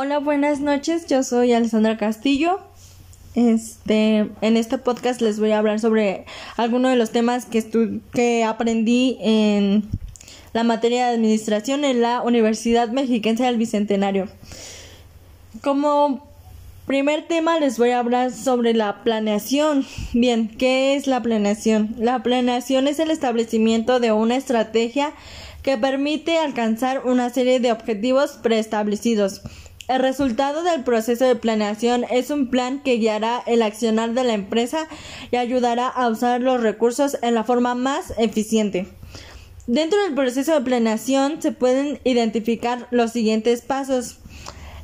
Hola, buenas noches. Yo soy Alessandra Castillo. Este, en este podcast les voy a hablar sobre algunos de los temas que, que aprendí en la materia de administración en la Universidad Mexiquense del Bicentenario. Como primer tema les voy a hablar sobre la planeación. Bien, ¿qué es la planeación? La planeación es el establecimiento de una estrategia que permite alcanzar una serie de objetivos preestablecidos. El resultado del proceso de planeación es un plan que guiará el accionar de la empresa y ayudará a usar los recursos en la forma más eficiente. Dentro del proceso de planeación se pueden identificar los siguientes pasos.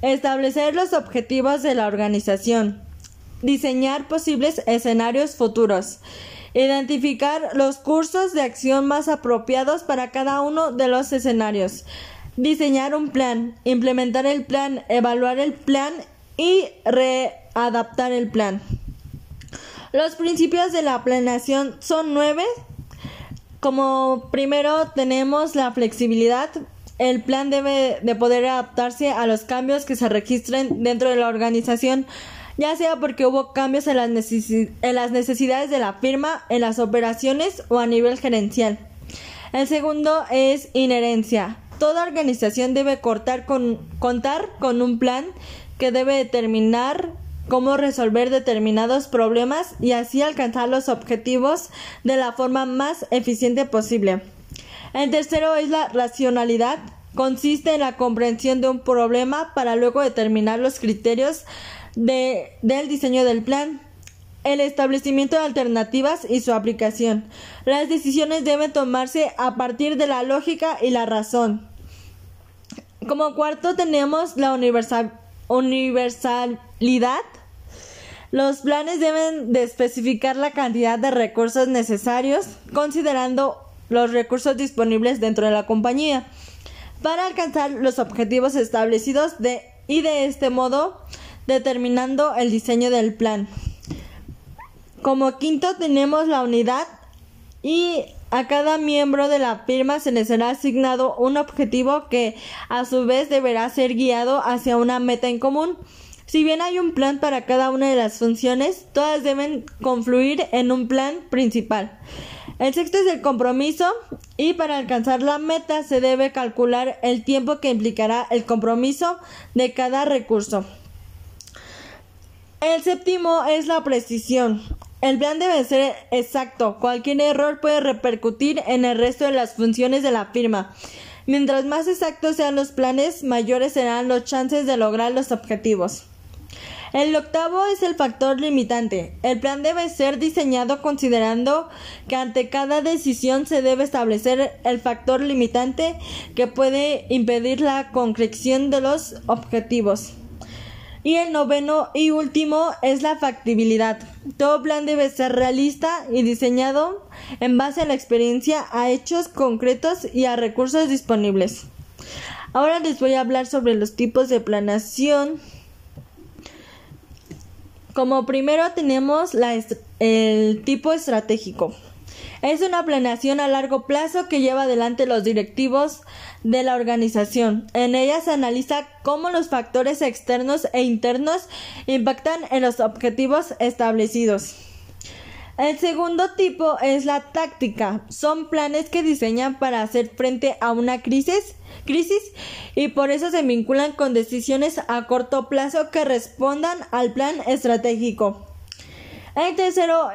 Establecer los objetivos de la organización. Diseñar posibles escenarios futuros. Identificar los cursos de acción más apropiados para cada uno de los escenarios. Diseñar un plan. Implementar el plan. Evaluar el plan y readaptar el plan. Los principios de la planeación son nueve. Como primero tenemos la flexibilidad. El plan debe de poder adaptarse a los cambios que se registren dentro de la organización ya sea porque hubo cambios en las, en las necesidades de la firma, en las operaciones o a nivel gerencial. El segundo es inherencia. Toda organización debe contar con un plan que debe determinar cómo resolver determinados problemas y así alcanzar los objetivos de la forma más eficiente posible. El tercero es la racionalidad. Consiste en la comprensión de un problema para luego determinar los criterios de, del diseño del plan, el establecimiento de alternativas y su aplicación. Las decisiones deben tomarse a partir de la lógica y la razón. Como cuarto tenemos la universalidad. Los planes deben de especificar la cantidad de recursos necesarios, considerando los recursos disponibles dentro de la compañía, para alcanzar los objetivos establecidos y de este modo determinando el diseño del plan. Como quinto tenemos la unidad y a cada miembro de la firma se le será asignado un objetivo que a su vez deberá ser guiado hacia una meta en común. Si bien hay un plan para cada una de las funciones, todas deben confluir en un plan principal. El sexto es el compromiso y para alcanzar la meta se debe calcular el tiempo que implicará el compromiso de cada recurso. El séptimo es la precisión. El plan debe ser exacto. Cualquier error puede repercutir en el resto de las funciones de la firma. Mientras más exactos sean los planes, mayores serán los chances de lograr los objetivos. El octavo es el factor limitante. El plan debe ser diseñado considerando que ante cada decisión se debe establecer el factor limitante que puede impedir la concreción de los objetivos. Y el noveno y último es la factibilidad. Todo plan debe ser realista y diseñado en base a la experiencia, a hechos concretos y a recursos disponibles. Ahora les voy a hablar sobre los tipos de planeación. Como primero tenemos el tipo estratégico. Es una planeación a largo plazo que lleva adelante los directivos de la organización. En ella se analiza cómo los factores externos e internos impactan en los objetivos establecidos. El segundo tipo es la táctica. Son planes que diseñan para hacer frente a una crisis, crisis y por eso se vinculan con decisiones a corto plazo que respondan al plan estratégico. El tercero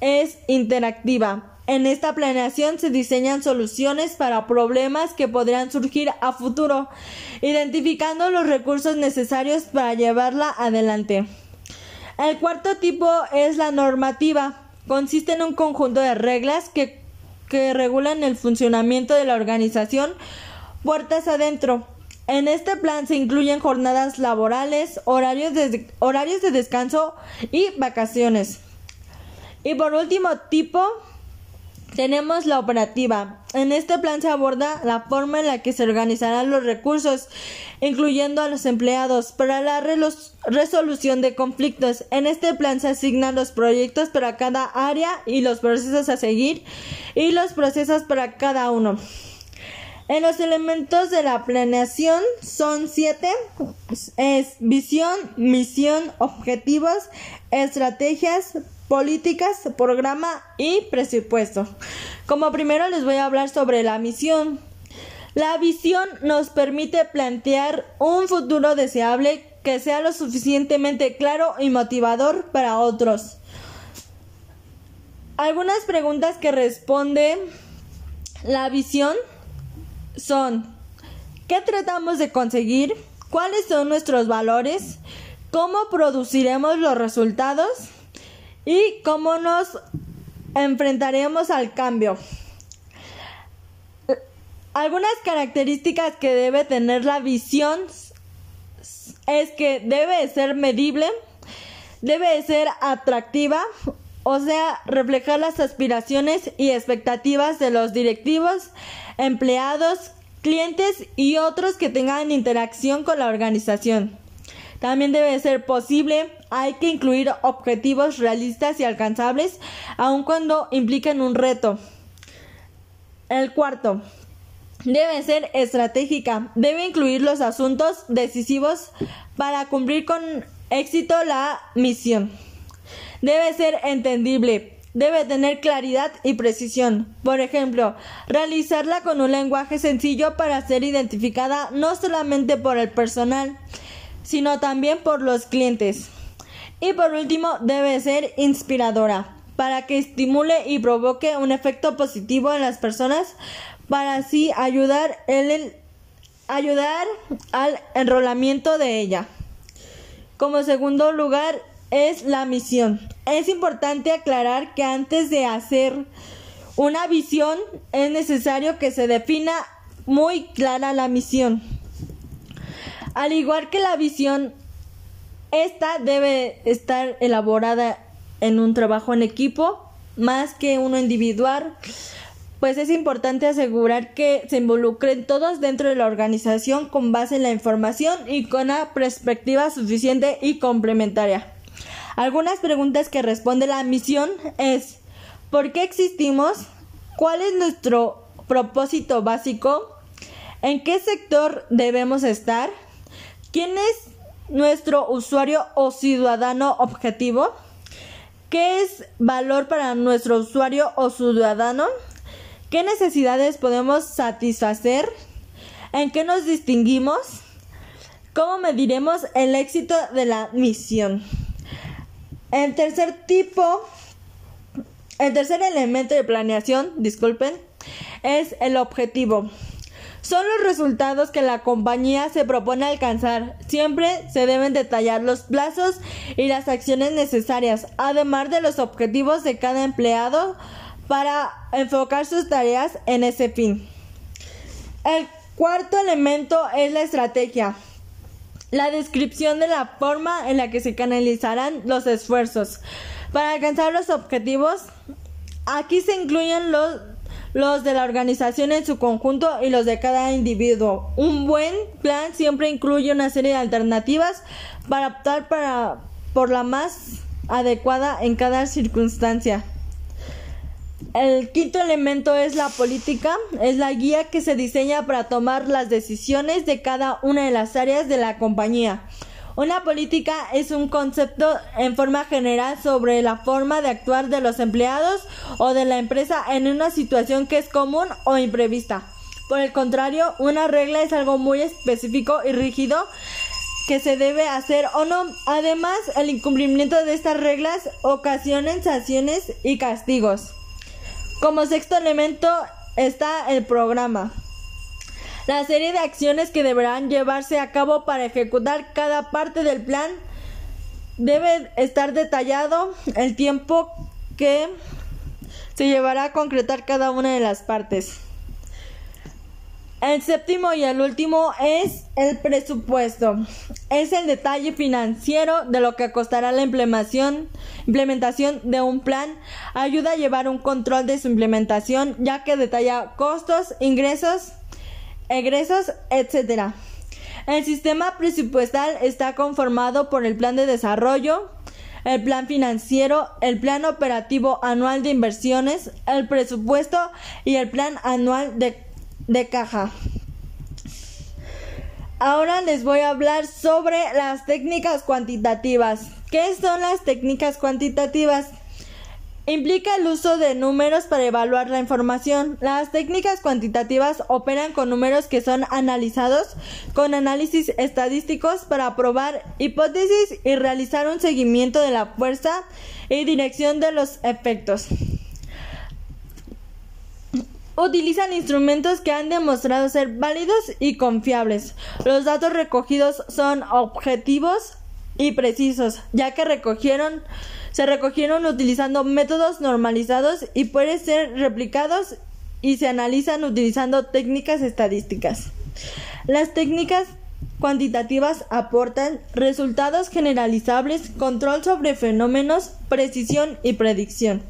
es interactiva. En esta planeación se diseñan soluciones para problemas que podrían surgir a futuro, identificando los recursos necesarios para llevarla adelante. El cuarto tipo es la normativa. Consiste en un conjunto de reglas que, que regulan el funcionamiento de la organización puertas adentro. En este plan se incluyen jornadas laborales, horarios de, horarios de descanso y vacaciones. Y por último tipo tenemos la operativa. En este plan se aborda la forma en la que se organizarán los recursos, incluyendo a los empleados, para la resolución de conflictos. En este plan se asignan los proyectos para cada área y los procesos a seguir y los procesos para cada uno. En los elementos de la planeación son siete. Es visión, misión, objetivos, estrategias, políticas, programa y presupuesto. Como primero les voy a hablar sobre la misión. La visión nos permite plantear un futuro deseable que sea lo suficientemente claro y motivador para otros. Algunas preguntas que responde la visión son, ¿qué tratamos de conseguir? ¿Cuáles son nuestros valores? ¿Cómo produciremos los resultados? ¿Y cómo nos enfrentaremos al cambio? Algunas características que debe tener la visión es que debe ser medible, debe ser atractiva, o sea, reflejar las aspiraciones y expectativas de los directivos, empleados, clientes y otros que tengan interacción con la organización. También debe ser posible, hay que incluir objetivos realistas y alcanzables, aun cuando impliquen un reto. El cuarto, debe ser estratégica, debe incluir los asuntos decisivos para cumplir con éxito la misión. Debe ser entendible, debe tener claridad y precisión. Por ejemplo, realizarla con un lenguaje sencillo para ser identificada no solamente por el personal, sino también por los clientes. Y por último, debe ser inspiradora, para que estimule y provoque un efecto positivo en las personas, para así ayudar, el, ayudar al enrolamiento de ella. Como segundo lugar, es la misión. Es importante aclarar que antes de hacer una visión es necesario que se defina muy clara la misión. Al igual que la visión, esta debe estar elaborada en un trabajo en equipo más que uno individual, pues es importante asegurar que se involucren todos dentro de la organización con base en la información y con una perspectiva suficiente y complementaria. Algunas preguntas que responde la misión es ¿por qué existimos? ¿Cuál es nuestro propósito básico? ¿En qué sector debemos estar? ¿Quién es nuestro usuario o ciudadano objetivo? ¿Qué es valor para nuestro usuario o ciudadano? ¿Qué necesidades podemos satisfacer? ¿En qué nos distinguimos? ¿Cómo mediremos el éxito de la misión? El tercer tipo, el tercer elemento de planeación, disculpen, es el objetivo. Son los resultados que la compañía se propone alcanzar. Siempre se deben detallar los plazos y las acciones necesarias, además de los objetivos de cada empleado para enfocar sus tareas en ese fin. El cuarto elemento es la estrategia la descripción de la forma en la que se canalizarán los esfuerzos para alcanzar los objetivos. Aquí se incluyen los, los de la organización en su conjunto y los de cada individuo. Un buen plan siempre incluye una serie de alternativas para optar para, por la más adecuada en cada circunstancia. El quinto elemento es la política, es la guía que se diseña para tomar las decisiones de cada una de las áreas de la compañía. Una política es un concepto en forma general sobre la forma de actuar de los empleados o de la empresa en una situación que es común o imprevista. Por el contrario, una regla es algo muy específico y rígido que se debe hacer o no. Además, el incumplimiento de estas reglas ocasiona sanciones y castigos. Como sexto elemento está el programa. La serie de acciones que deberán llevarse a cabo para ejecutar cada parte del plan debe estar detallado el tiempo que se llevará a concretar cada una de las partes. El séptimo y el último es el presupuesto. Es el detalle financiero de lo que costará la implementación, implementación de un plan. Ayuda a llevar un control de su implementación ya que detalla costos, ingresos, egresos, etc. El sistema presupuestal está conformado por el plan de desarrollo, el plan financiero, el plan operativo anual de inversiones, el presupuesto y el plan anual de de caja. Ahora les voy a hablar sobre las técnicas cuantitativas. ¿Qué son las técnicas cuantitativas? Implica el uso de números para evaluar la información. Las técnicas cuantitativas operan con números que son analizados con análisis estadísticos para probar hipótesis y realizar un seguimiento de la fuerza y dirección de los efectos. Utilizan instrumentos que han demostrado ser válidos y confiables. Los datos recogidos son objetivos y precisos, ya que recogieron se recogieron utilizando métodos normalizados y pueden ser replicados y se analizan utilizando técnicas estadísticas. Las técnicas cuantitativas aportan resultados generalizables, control sobre fenómenos, precisión y predicción.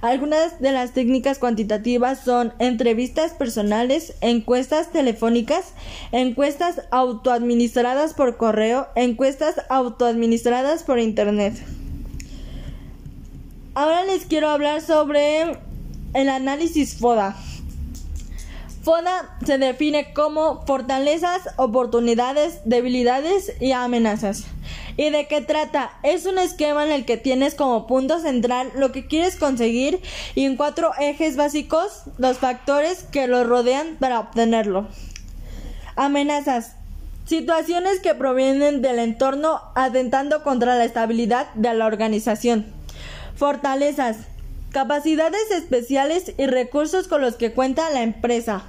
Algunas de las técnicas cuantitativas son entrevistas personales, encuestas telefónicas, encuestas autoadministradas por correo, encuestas autoadministradas por Internet. Ahora les quiero hablar sobre el análisis FODA. FODA se define como fortalezas, oportunidades, debilidades y amenazas. ¿Y de qué trata? Es un esquema en el que tienes como punto central lo que quieres conseguir y en cuatro ejes básicos los factores que lo rodean para obtenerlo. Amenazas. Situaciones que provienen del entorno atentando contra la estabilidad de la organización. Fortalezas. Capacidades especiales y recursos con los que cuenta la empresa.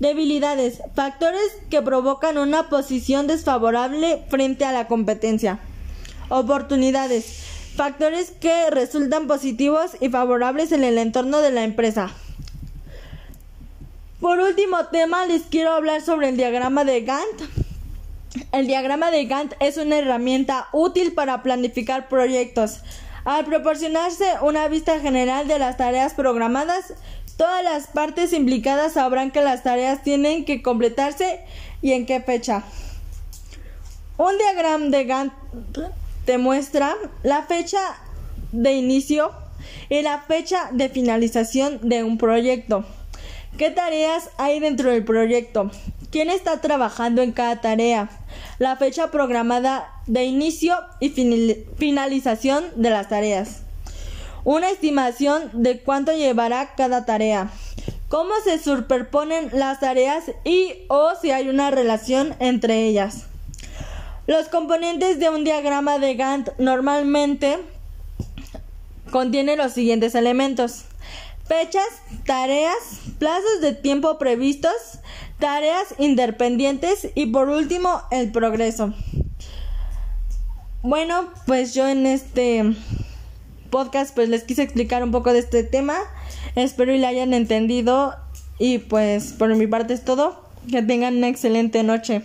Debilidades. Factores que provocan una posición desfavorable frente a la competencia. Oportunidades. Factores que resultan positivos y favorables en el entorno de la empresa. Por último tema, les quiero hablar sobre el diagrama de Gantt. El diagrama de Gantt es una herramienta útil para planificar proyectos. Al proporcionarse una vista general de las tareas programadas, todas las partes implicadas sabrán que las tareas tienen que completarse y en qué fecha. Un diagrama de Gantt te muestra la fecha de inicio y la fecha de finalización de un proyecto. ¿Qué tareas hay dentro del proyecto? ¿Quién está trabajando en cada tarea? La fecha programada de inicio y finalización de las tareas. Una estimación de cuánto llevará cada tarea. Cómo se superponen las tareas y o si hay una relación entre ellas. Los componentes de un diagrama de Gantt normalmente contienen los siguientes elementos. Fechas, tareas, plazos de tiempo previstos, tareas independientes y por último el progreso. Bueno, pues yo en este podcast pues les quise explicar un poco de este tema. Espero y le hayan entendido y pues por mi parte es todo. Que tengan una excelente noche.